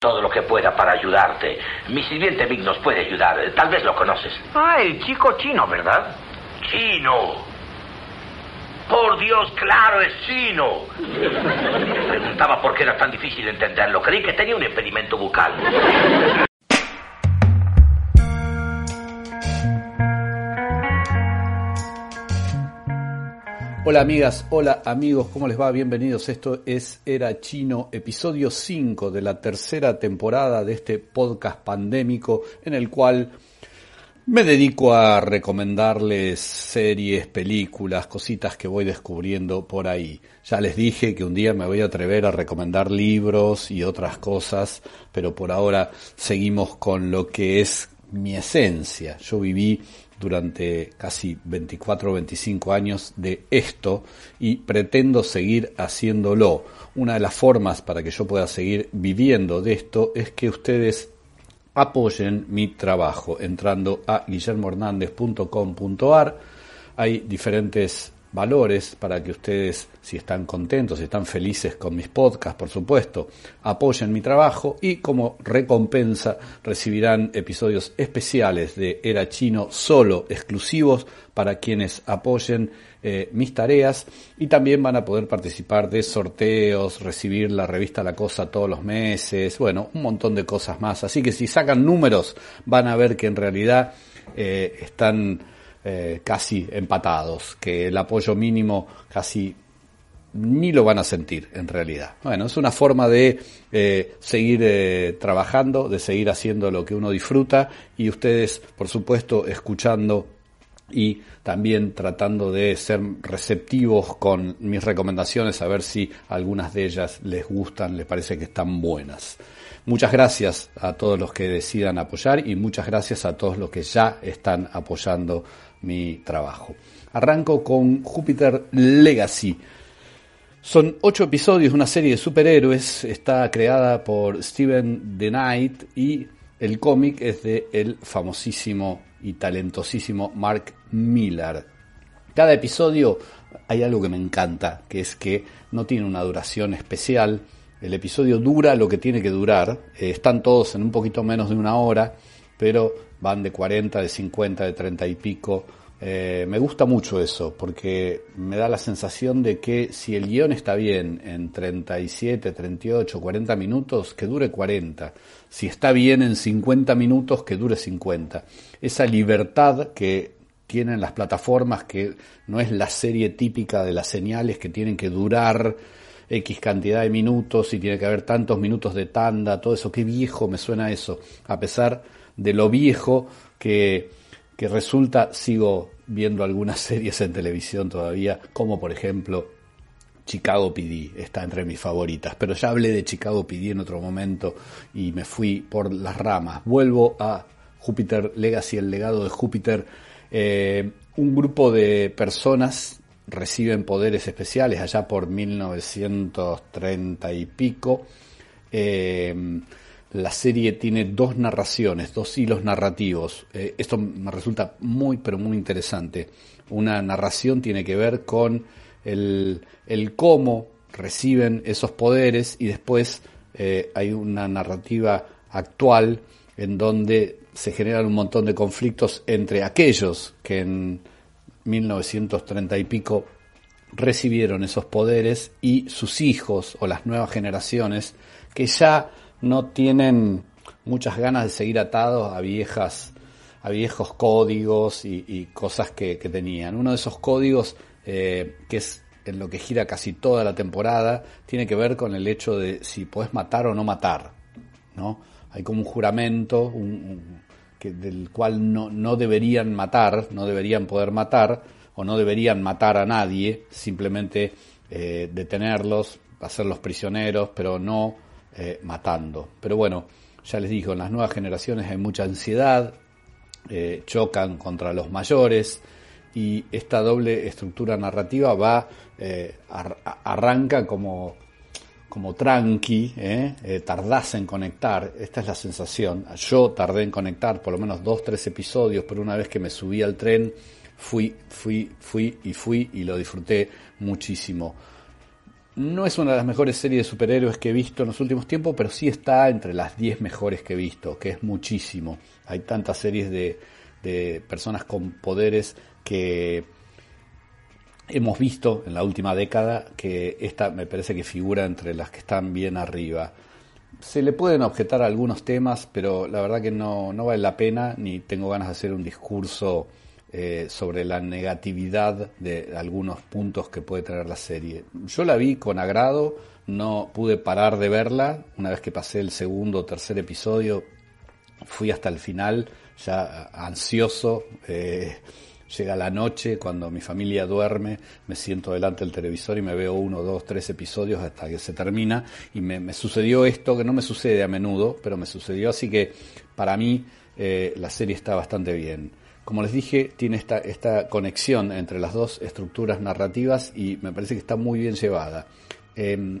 Todo lo que pueda para ayudarte. Mi sirviente Vic nos puede ayudar. Tal vez lo conoces. Ah, el chico chino, ¿verdad? Chino. Por Dios, claro, es chino. Preguntaba por qué era tan difícil entenderlo. Creí que tenía un impedimento bucal. Hola amigas, hola amigos, ¿cómo les va? Bienvenidos. Esto es Era Chino, episodio 5 de la tercera temporada de este podcast pandémico en el cual me dedico a recomendarles series, películas, cositas que voy descubriendo por ahí. Ya les dije que un día me voy a atrever a recomendar libros y otras cosas, pero por ahora seguimos con lo que es mi esencia. Yo viví durante casi 24 o 25 años de esto y pretendo seguir haciéndolo. Una de las formas para que yo pueda seguir viviendo de esto es que ustedes apoyen mi trabajo entrando a guillermohernandez.com.ar. Hay diferentes valores para que ustedes, si están contentos, si están felices con mis podcasts, por supuesto, apoyen mi trabajo y como recompensa recibirán episodios especiales de Era Chino solo exclusivos para quienes apoyen eh, mis tareas y también van a poder participar de sorteos, recibir la revista La Cosa todos los meses, bueno, un montón de cosas más. Así que si sacan números van a ver que en realidad eh, están eh, casi empatados, que el apoyo mínimo casi ni lo van a sentir en realidad. Bueno, es una forma de eh, seguir eh, trabajando, de seguir haciendo lo que uno disfruta y ustedes, por supuesto, escuchando y también tratando de ser receptivos con mis recomendaciones, a ver si algunas de ellas les gustan, les parece que están buenas. Muchas gracias a todos los que decidan apoyar y muchas gracias a todos los que ya están apoyando mi trabajo. Arranco con Júpiter Legacy. Son ocho episodios de una serie de superhéroes. Está creada por Steven The Knight y el cómic es de el famosísimo y talentosísimo Mark Miller. Cada episodio hay algo que me encanta, que es que no tiene una duración especial. El episodio dura lo que tiene que durar. Eh, están todos en un poquito menos de una hora, pero van de 40, de 50, de 30 y pico. Eh, me gusta mucho eso, porque me da la sensación de que si el guion está bien en 37, 38, 40 minutos, que dure 40. Si está bien en 50 minutos, que dure 50. Esa libertad que tienen las plataformas, que no es la serie típica de las señales que tienen que durar X cantidad de minutos y tiene que haber tantos minutos de tanda, todo eso, qué viejo me suena eso, a pesar de lo viejo que, que resulta, sigo viendo algunas series en televisión todavía, como por ejemplo Chicago PD, está entre mis favoritas, pero ya hablé de Chicago PD en otro momento y me fui por las ramas. Vuelvo a Júpiter Legacy, el legado de Júpiter. Eh, un grupo de personas reciben poderes especiales allá por 1930 y pico. Eh, la serie tiene dos narraciones, dos hilos narrativos. Eh, esto me resulta muy, pero muy interesante. Una narración tiene que ver con el, cómo reciben esos poderes y después eh, hay una narrativa actual en donde se generan un montón de conflictos entre aquellos que en 1930 y pico recibieron esos poderes y sus hijos o las nuevas generaciones que ya no tienen muchas ganas de seguir atados a viejas a viejos códigos y, cosas que, tenían. Uno de esos códigos, eh, que es en lo que gira casi toda la temporada, tiene que ver con el hecho de si puedes matar o no matar. ¿no? Hay como un juramento que, del cual no, no deberían matar, no deberían poder matar, o no deberían matar a nadie, simplemente eh, detenerlos, hacerlos prisioneros, pero no eh, matando. Pero bueno, ya les digo, en las nuevas generaciones hay mucha ansiedad, eh, chocan contra los mayores y esta doble estructura narrativa va, eh, arranca como, como tranqui, eh, tardás en conectar, esta es la sensación, yo tardé en conectar por lo menos dos, tres episodios, pero una vez que me subí al tren, fui, fui, fui y fui y lo disfruté muchísimo. No es una de las mejores series de superhéroes que he visto en los últimos tiempos, pero sí está entre las 10 mejores que he visto, que es muchísimo. Hay tantas series de, de personas con poderes que hemos visto en la última década que esta me parece que figura entre las que están bien arriba. Se le pueden objetar algunos temas, pero la verdad que no, no vale la pena, ni tengo ganas de hacer un discurso eh, sobre la negatividad de algunos puntos que puede tener la serie. Yo la vi con agrado, no pude parar de verla, una vez que pasé el segundo o tercer episodio, fui hasta el final, ya ansioso, eh, llega la noche, cuando mi familia duerme, me siento delante del televisor y me veo uno, dos, tres episodios hasta que se termina, y me, sucedió esto, que no me sucede a menudo, pero me sucedió, así que para mí eh, la serie está bastante bien como les dije, tiene esta, esta conexión entre las dos estructuras narrativas y me parece que está muy bien llevada. Em,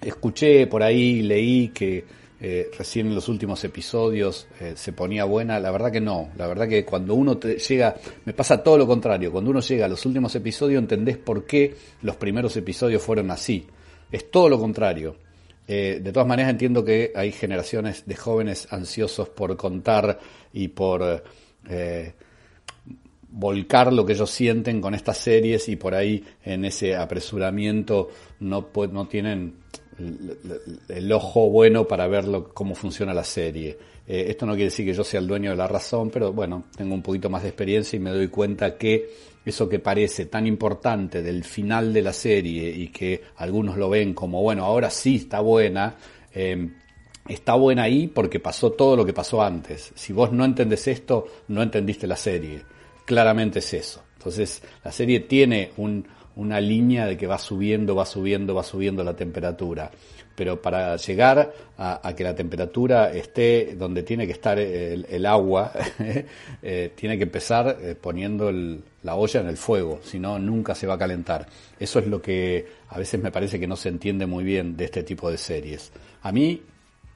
escuché por ahí, leí que eh, recién en los últimos episodios eh, se ponía buena, la verdad que no, la verdad que cuando uno llega, me pasa todo lo contrario, cuando uno llega a los últimos episodios entendés por qué los primeros episodios fueron así, es todo lo contrario. Eh, de todas maneras entiendo que hay generaciones de jóvenes ansiosos por contar y por eh, volcar lo que ellos sienten con estas series y por ahí en ese apresuramiento no, no tienen el, ojo bueno para ver cómo funciona la serie. Eh, esto no quiere decir que yo sea el dueño de la razón, pero bueno, tengo un poquito más de experiencia y me doy cuenta que eso que parece tan importante del final de la serie y que algunos lo ven como, bueno, ahora sí está buena, eh, está buena ahí porque pasó todo lo que pasó antes. Si vos no entendés esto, no entendiste la serie. Claramente es eso. Entonces, la serie tiene una línea de que va subiendo, va subiendo, va subiendo la temperatura. Pero para llegar a, que la temperatura esté donde tiene que estar el, agua, eh, tiene que empezar eh, poniendo la olla en el fuego, si no, nunca se va a calentar. Eso es lo que a veces me parece que no se entiende muy bien de este tipo de series. A mí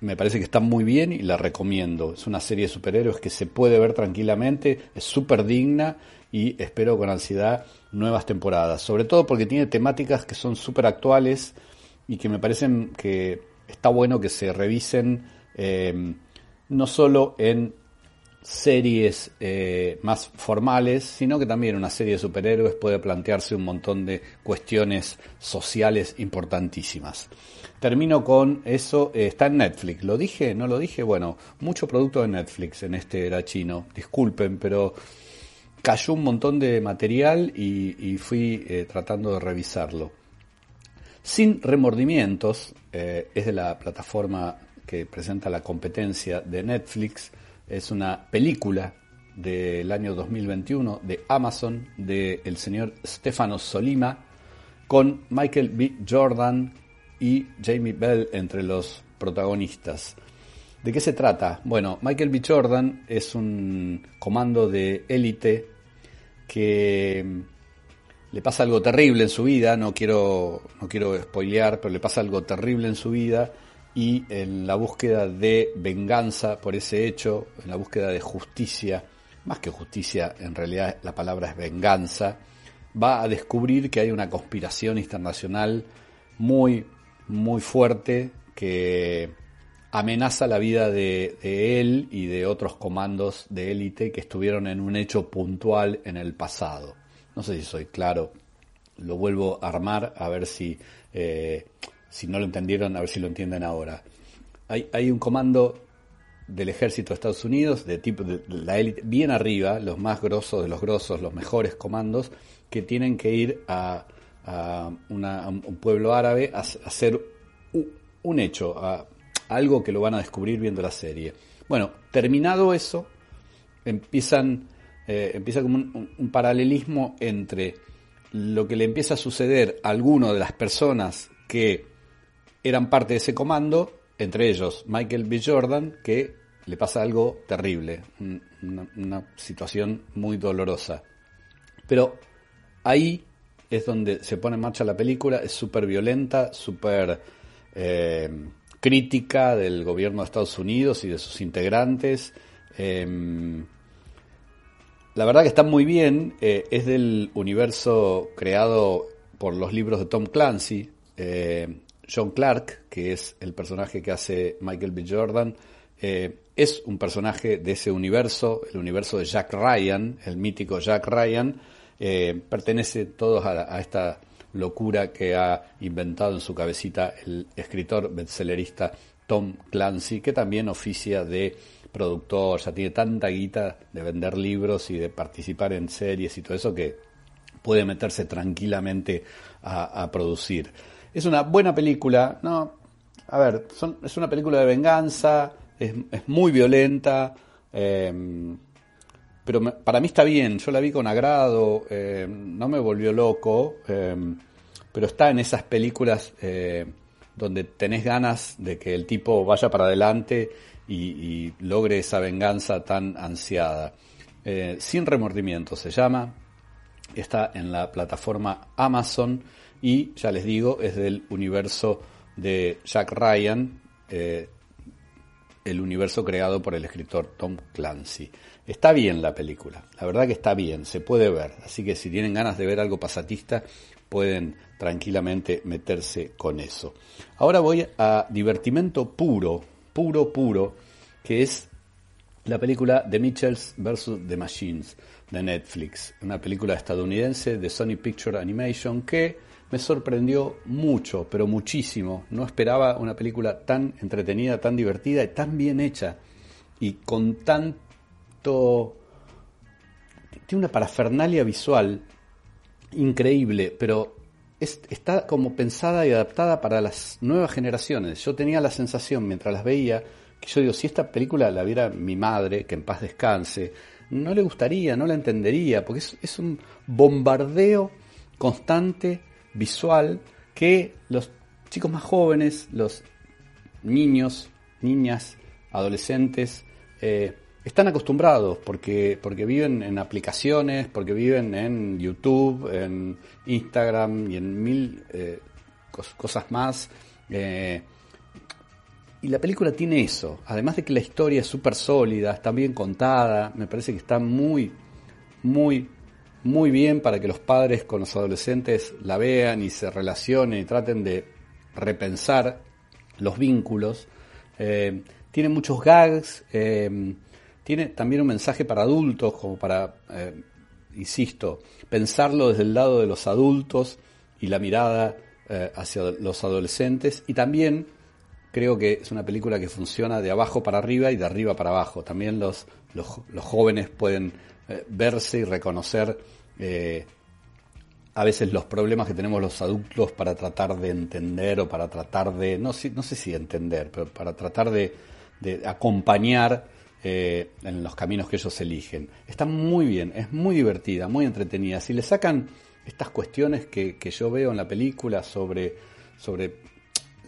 me parece que está muy bien y la recomiendo. Es una serie de superhéroes que se puede ver tranquilamente, es súper digna y espero con ansiedad nuevas temporadas. Sobre todo porque tiene temáticas que son súper actuales y que me parecen que está bueno que se revisen eh, no solo en series eh, más formales, sino que también una serie de superhéroes puede plantearse un montón de cuestiones sociales importantísimas. Termino con eso, eh, está en Netflix, ¿lo dije? ¿No lo dije? Bueno, mucho producto de Netflix en este era chino, disculpen, pero cayó un montón de material y, fui eh, tratando de revisarlo. Sin remordimientos, es de la plataforma que presenta la competencia de Netflix, es una película del año 2021 de Amazon del el señor Stefano Solima con Michael B. Jordan y Jamie Bell entre los protagonistas. ¿De qué se trata? Bueno, Michael B. Jordan es un comando de élite que le pasa algo terrible en su vida, no quiero, no quiero spoilear, pero le pasa algo terrible en su vida y en la búsqueda de venganza por ese hecho, en la búsqueda de justicia, más que justicia, en realidad la palabra es venganza, va a descubrir que hay una conspiración internacional muy, muy fuerte que amenaza la vida de, él y de otros comandos de élite que estuvieron en un hecho puntual en el pasado. No sé si soy claro, lo vuelvo a armar a ver si... Eh, si no lo entendieron, a ver si lo entienden ahora. Hay, hay un comando del ejército de Estados Unidos, de tipo de la élite, bien arriba, los más grosos de los grosos, los mejores comandos, que tienen que ir a, un pueblo árabe a, hacer un, hecho, a, algo que lo van a descubrir viendo la serie. Bueno, terminado eso, empiezan, eh, empieza como un, un, paralelismo entre lo que le empieza a suceder a alguno de las personas que eran parte de ese comando entre ellos Michael B. Jordan, que le pasa algo terrible, una, situación muy dolorosa. Pero ahí es donde se pone en marcha la película, es súper violenta, súper eh, crítica del gobierno de Estados Unidos y de sus integrantes. Em, la verdad que está muy bien, eh, es del universo creado por los libros de Tom Clancy. Eh, John Clark, que es el personaje que hace Michael B. Jordan, es un personaje de ese universo, el universo de Jack Ryan, el mítico Jack Ryan, eh, pertenece todos a, esta locura que ha inventado en su cabecita el escritor bestsellerista Tom Clancy, que también oficia de productor, ya tiene tanta guita de vender libros y de participar en series y todo eso que puede meterse tranquilamente a, producir. Es una buena película, ¿no? A ver, es una película de venganza, es, muy violenta, eh, pero para mí está bien, yo la vi con agrado, eh, no me volvió loco, eh, pero está en esas películas eh, donde tenés ganas de que el tipo vaya para adelante y, logre esa venganza tan ansiada. Sin remordimiento se llama, está en la plataforma Amazon y ya les digo, es del universo de Jack Ryan, el universo creado por el escritor Tom Clancy. Está bien la película, la verdad que está bien, se puede ver, así que si tienen ganas de ver algo pasatista, pueden tranquilamente meterse con eso. Ahora voy a divertimento puro, puro, puro, que es la película The Mitchells vs. The Machines de Netflix, una película estadounidense de Sony Picture Animation que me sorprendió mucho, pero muchísimo. No esperaba una película tan entretenida, tan divertida y tan bien hecha y con tan tiene una parafernalia visual increíble, pero está como pensada y adaptada para las nuevas generaciones. Yo tenía la sensación mientras las veía que yo digo, si esta película la viera mi madre, que en paz descanse, no le gustaría, no la entendería, porque es un bombardeo constante visual que los chicos más jóvenes, los niños, niñas, adolescentes, eh, están acostumbrados porque, porque viven en aplicaciones, porque viven en YouTube, en Instagram y en mil eh, cosas más. Eh, y la película tiene eso, además de que la historia es súper sólida, está bien contada, me parece que está muy, muy, muy bien para que los padres con los adolescentes la vean y se relacionen y traten de repensar los vínculos. Eh, tiene muchos gags, tiene también un mensaje para adultos, como para, eh, insisto, pensarlo desde el lado de los adultos y la mirada eh, hacia los adolescentes. Y también creo que es una película que funciona de abajo para arriba y de arriba para abajo. También los, los, jóvenes pueden eh, verse y reconocer a veces los problemas que tenemos los adultos para tratar de entender o para tratar de, no, no sé si entender, pero para tratar de, de acompañar eh, en los caminos que ellos eligen. Está muy bien, es muy divertida, muy entretenida. Si le sacan estas cuestiones que, yo veo en la película sobre, sobre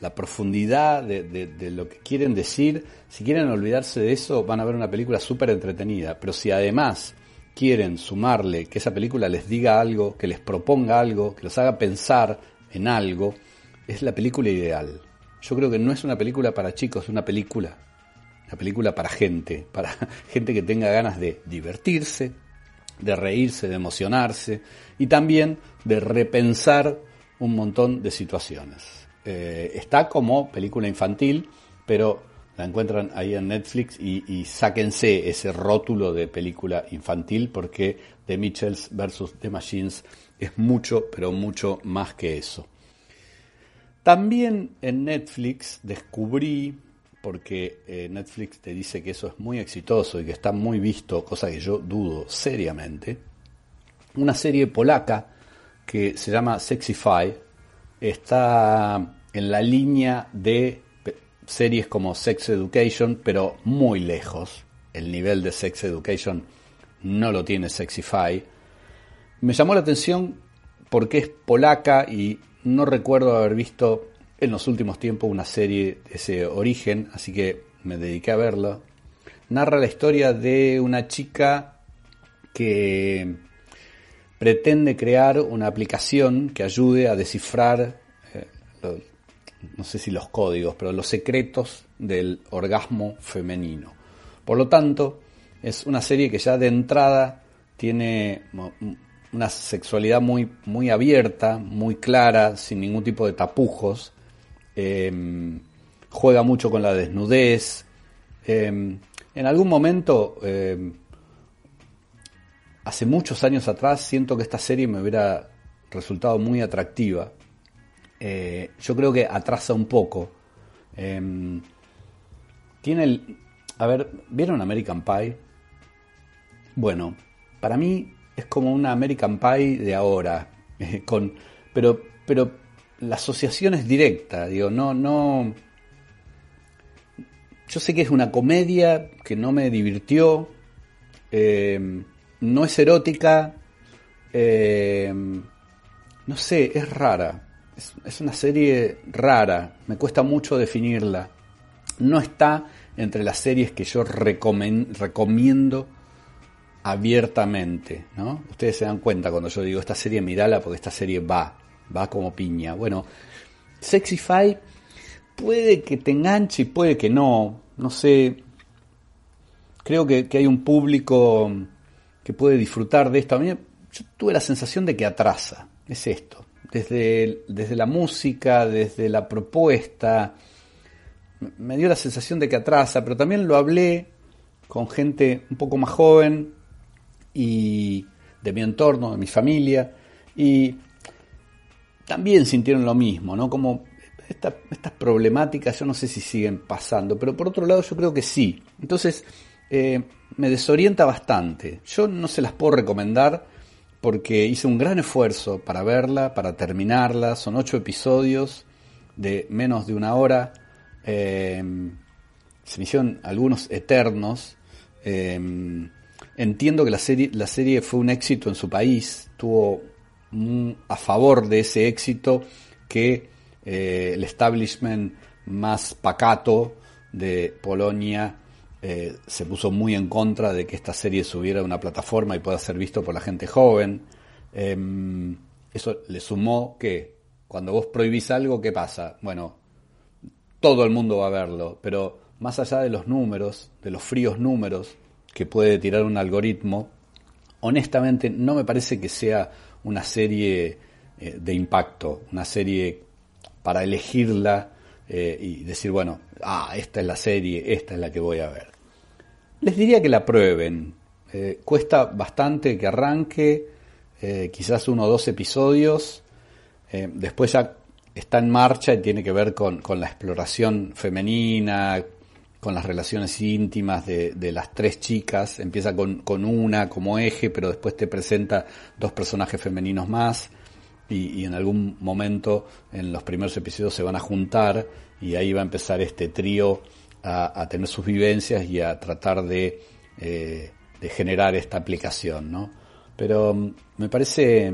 la profundidad de, lo que quieren decir, si quieren olvidarse de eso, van a ver una película súper entretenida. Pero si además quieren sumarle que esa película les diga algo, que les proponga algo, que los haga pensar en algo, es la película ideal. Yo creo que no es una película para chicos, es una película una película para gente, para gente que tenga ganas de divertirse, de reírse, de emocionarse y también de repensar un montón de situaciones. Eh, está como película infantil, pero la encuentran ahí en Netflix y, sáquense ese rótulo de película infantil porque The Mitchells vs. The Machines es mucho, pero mucho más que eso. También en Netflix descubrí porque eh, Netflix te dice que eso es muy exitoso y que está muy visto, cosa que yo dudo seriamente. Una serie polaca que se llama Sexify está en la línea de series como Sex Education, pero muy lejos. El nivel de Sex Education no lo tiene Sexify. Me llamó la atención porque es polaca y no recuerdo haber visto en los últimos tiempos una serie de ese origen, así que me dediqué a verlo. Narra la historia de una chica que pretende crear una aplicación que ayude a descifrar, eh, no sé si los códigos, pero los secretos del orgasmo femenino. Por lo tanto, es una serie que ya de entrada tiene una sexualidad muy, muy abierta, muy clara, sin ningún tipo de tapujos. Em, juega mucho con la desnudez. Em, en algún momento, em, hace muchos años atrás, siento que esta serie me hubiera resultado muy atractiva. Eh, yo creo que atrasa un poco. tiene el... A ver, ¿vieron American Pie? Bueno, para mí es como una American Pie de ahora, con, pero, pero la asociación es directa, digo, no, no. Yo sé que es una comedia que no me divirtió, eh, no es erótica, eh, no sé, es rara. Es, una serie rara, me cuesta mucho definirla. No está entre las series que yo recomiendo abiertamente, ¿no? Ustedes se dan cuenta cuando yo digo esta serie mirala porque esta serie va, va como piña. Bueno, Sexify puede que te enganche y puede que no, no sé. Creo que, hay un público que puede disfrutar de esto. A mí yo tuve la sensación de que atrasa, es esto. Desde, desde la música, desde la propuesta, me dio la sensación de que atrasa, pero también lo hablé con gente un poco más joven y de mi entorno, de mi familia, y también sintieron lo mismo, ¿no? Como estas problemáticas yo no sé si siguen pasando, pero por otro lado yo creo que sí. Entonces eh, me desorienta bastante. Yo no se las puedo recomendar porque hice un gran esfuerzo para verla, para terminarla. Son ocho episodios de menos de una hora. Eh, se me hicieron algunos eternos. Eh, Entiendo que la serie, la serie fue un éxito en su país, tuvo a favor de ese éxito que eh, el establishment más pacato de Polonia eh, se puso muy en contra de que esta serie subiera a una plataforma y pueda ser visto por la gente joven. Em, eso le sumó que cuando vos prohibís algo, ¿qué pasa? Bueno, todo el mundo va a verlo, pero más allá de los números, de los fríos números, que puede tirar un algoritmo, honestamente no me parece que sea una serie eh, de impacto, una serie para elegirla eh, y decir, bueno, ah, esta es la serie, esta es la que voy a ver. Les diría que la prueben. Eh, cuesta bastante que arranque, quizás uno o dos episodios, después ya está en marcha y tiene que ver con, con la exploración femenina, con las relaciones íntimas de, de las tres chicas, empieza con, con, una como eje, pero después te presenta dos personajes femeninos más y, en algún momento en los primeros episodios se van a juntar y ahí va a empezar este trío a, a tener sus vivencias y a tratar de, eh, de generar esta aplicación, ¿no? Pero mm, me parece,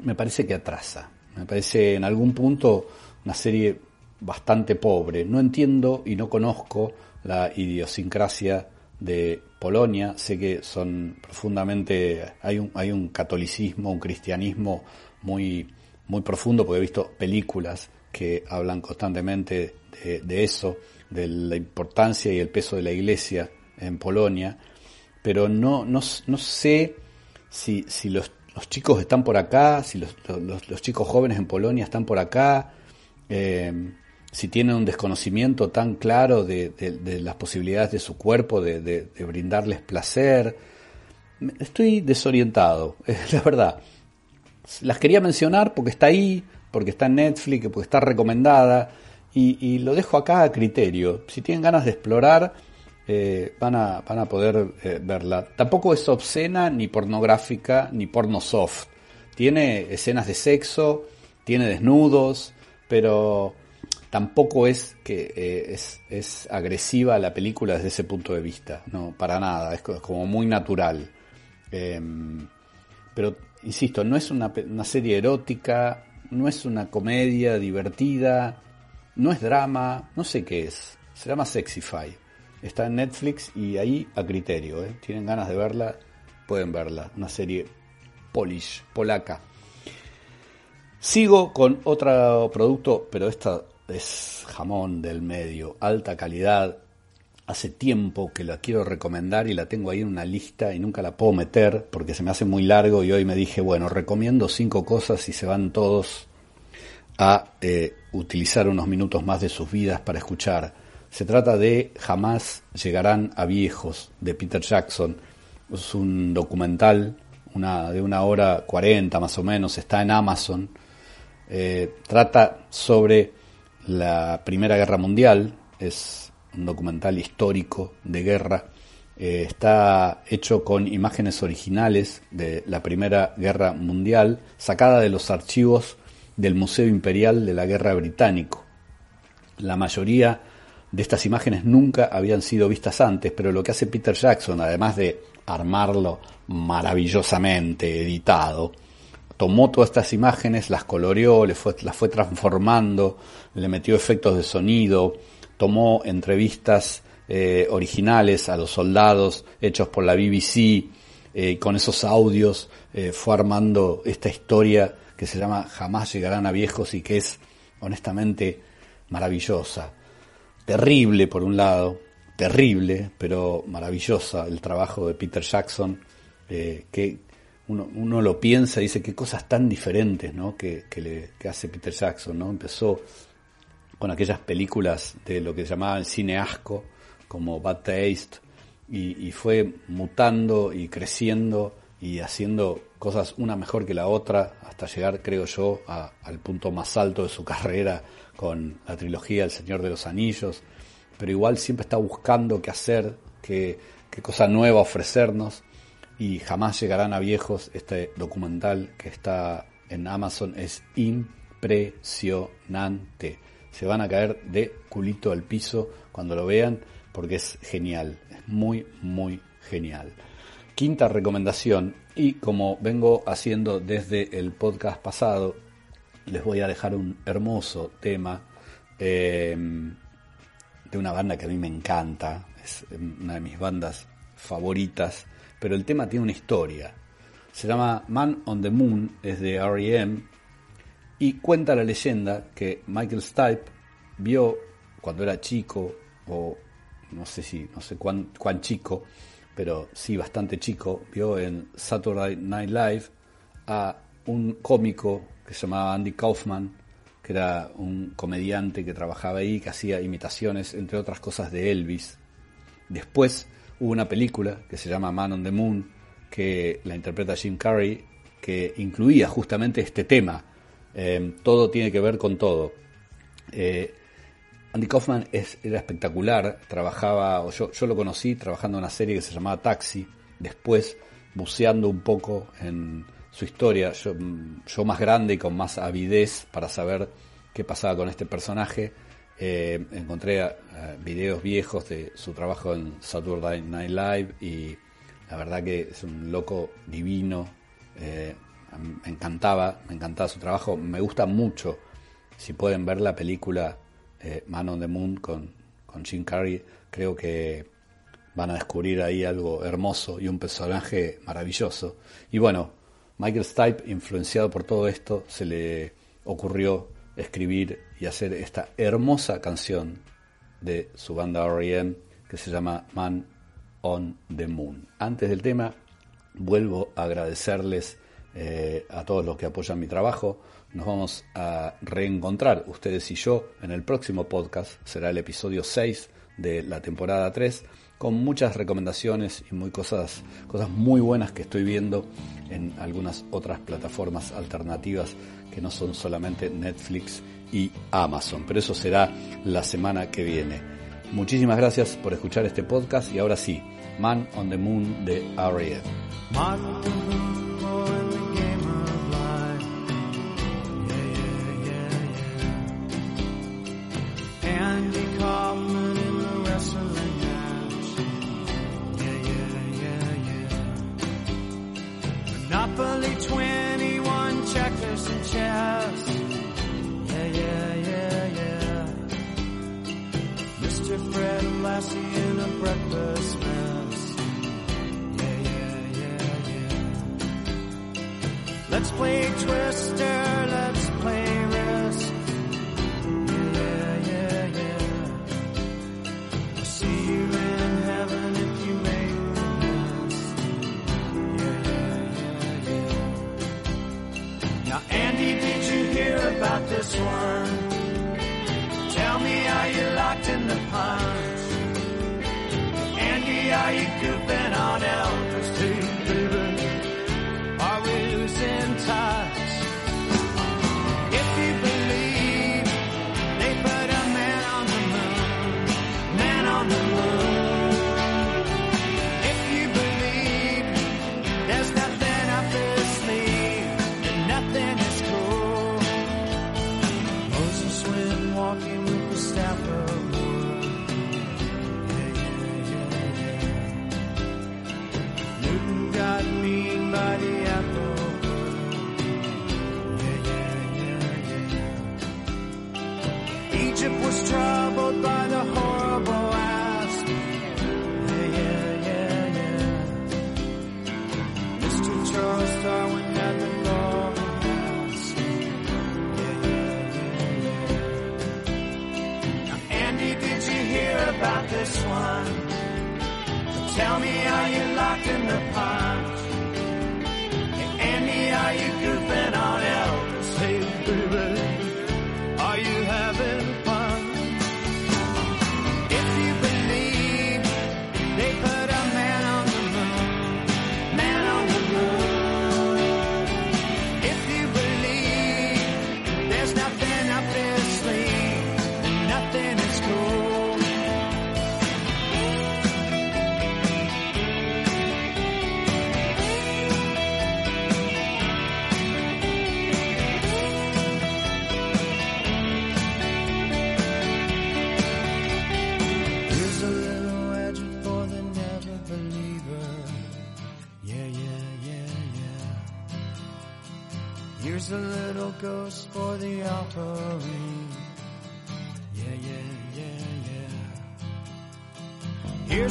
me parece que atrasa, me parece en algún punto una serie bastante pobre. No entiendo y no conozco la idiosincrasia de Polonia. Sé que son profundamente, hay un, hay un catolicismo, un cristianismo muy, muy profundo, porque he visto películas que hablan constantemente de, eso, de la importancia y el peso de la iglesia en Polonia, pero no, no, no sé si, si los, los, chicos están por acá, si los, los, chicos jóvenes en Polonia están por acá. Eh, si tienen un desconocimiento tan claro de, las posibilidades de su cuerpo, de, brindarles placer. Estoy desorientado, es la verdad. Las quería mencionar porque está ahí, porque está en Netflix, porque está recomendada, y, lo dejo acá a criterio. Si tienen ganas de explorar, eh, van, a, van, a, poder eh, verla. Tampoco es obscena, ni pornográfica, ni porno soft. Tiene escenas de sexo, tiene desnudos, pero tampoco es que eh, es, agresiva la película desde ese punto de vista, no, para nada, es como muy natural. Em, pero, insisto, no es una, serie erótica, no es una comedia divertida, no es drama, no sé qué es. Se llama Sexify. Está en Netflix y ahí a criterio. ¿eh? Tienen ganas de verla, pueden verla. Una serie Polish, polaca. Sigo con otro producto, pero esta es jamón del medio, alta calidad. Hace tiempo que la quiero recomendar y la tengo ahí en una lista y nunca la puedo meter porque se me hace muy largo y hoy me dije, bueno, recomiendo cinco cosas y se van todos a eh, utilizar unos minutos más de sus vidas para escuchar. Se trata de Jamás llegarán a viejos de Peter Jackson. Es un documental una, de una hora cuarenta más o menos, está en Amazon. Eh, trata sobre la Primera Guerra Mundial, es un documental histórico de guerra. Eh, está hecho con imágenes originales de la Primera Guerra Mundial, sacada de los archivos del Museo Imperial de la Guerra Británico. La mayoría de estas imágenes nunca habían sido vistas antes, pero lo que hace Peter Jackson, además de armarlo maravillosamente editado, tomó todas estas imágenes, las coloreó, las fue transformando, le metió efectos de sonido, tomó entrevistas eh, originales a los soldados hechos por la BBC, eh, con esos audios eh, fue armando esta historia que se llama Jamás llegarán a viejos y que es honestamente maravillosa. Terrible por un lado, terrible, pero maravillosa el trabajo de Peter Jackson, que uno, lo piensa y dice qué cosas tan diferentes ¿no? que, le, que hace Peter Jackson. ¿no? Empezó con aquellas películas de lo que llamaban cine asco, como Bad Taste, y, fue mutando y creciendo y haciendo cosas una mejor que la otra hasta llegar, creo yo, al punto más alto de su carrera con la trilogía El Señor de los Anillos, pero igual siempre está buscando qué hacer, qué, qué cosa nueva ofrecernos y jamás llegarán a viejos. Este documental que está en Amazon es impresionante. Se van a caer de culito al piso cuando lo vean porque es genial, es muy, muy genial. Quinta recomendación, y como vengo haciendo desde el podcast pasado, les voy a dejar un hermoso tema em, de una banda que a mí me encanta, es una de mis bandas favoritas pero el tema tiene una historia. Se llama Man on the Moon, es de R.E.M. y cuenta la leyenda que Michael Stipe vio cuando era chico, o no sé si, no sé cuán, cuán chico, pero sí bastante chico, vio en Saturday Night Live a un cómico que se llamaba Andy Kaufman, que era un comediante que trabajaba ahí, que hacía imitaciones, entre otras cosas, de Elvis. Después Hubo una película que se llama Man on the Moon, que la interpreta Jim Carrey, que incluía justamente este tema. Em, todo tiene que ver con todo. Eh, Andy Kaufman era espectacular, trabajaba, yo, lo conocí trabajando en una serie que se llamaba Taxi, después buceando un poco en su historia, yo, yo más grande y con más avidez para saber qué pasaba con este personaje, eh, encontré eh, videos viejos de su trabajo en Saturday Night Live y la verdad que es un loco divino. Me encantaba, me encantaba su trabajo. Me gusta mucho. Si pueden ver la película Man on the Moon con, con Jim Carrey, creo que van a descubrir ahí algo hermoso y un personaje maravilloso. Y bueno, Michael Stipe, influenciado por todo esto, se le ocurrió escribir y hacer esta hermosa canción de su banda R.E.M. que se llama Man on the Moon. Antes del tema, vuelvo a agradecerles eh, a todos los que apoyan mi trabajo. Nos vamos a reencontrar ustedes y yo en el próximo podcast. Será el episodio 6 de la temporada 3 con muchas recomendaciones y muy cosas, cosas muy buenas que estoy viendo en algunas otras plataformas alternativas que no son solamente Netflix y Amazon. Pero eso será la semana que viene. Muchísimas gracias por escuchar este podcast y ahora sí, Man on the Moon de R.E.M. breakfast mess. Yeah, yeah, yeah, yeah. Let's play Twister, let's play Risk. Yeah, yeah, yeah. I'll see you in heaven if you make the mess. Yeah, yeah, yeah, yeah. Now, Andy, did you hear about this one?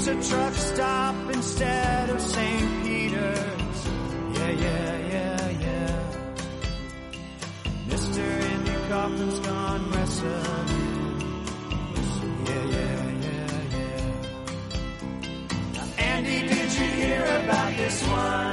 a truck stop instead of St. Peter's. Yeah, yeah, yeah, yeah. Mister Andy Kaufman's gone wrestling. Yeah, yeah, yeah, yeah. Now, Andy, did you hear about this one?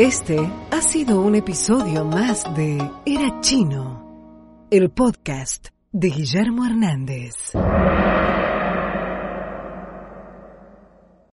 Este ha sido un episodio más de Era Chino, el podcast de Guillermo Hernández.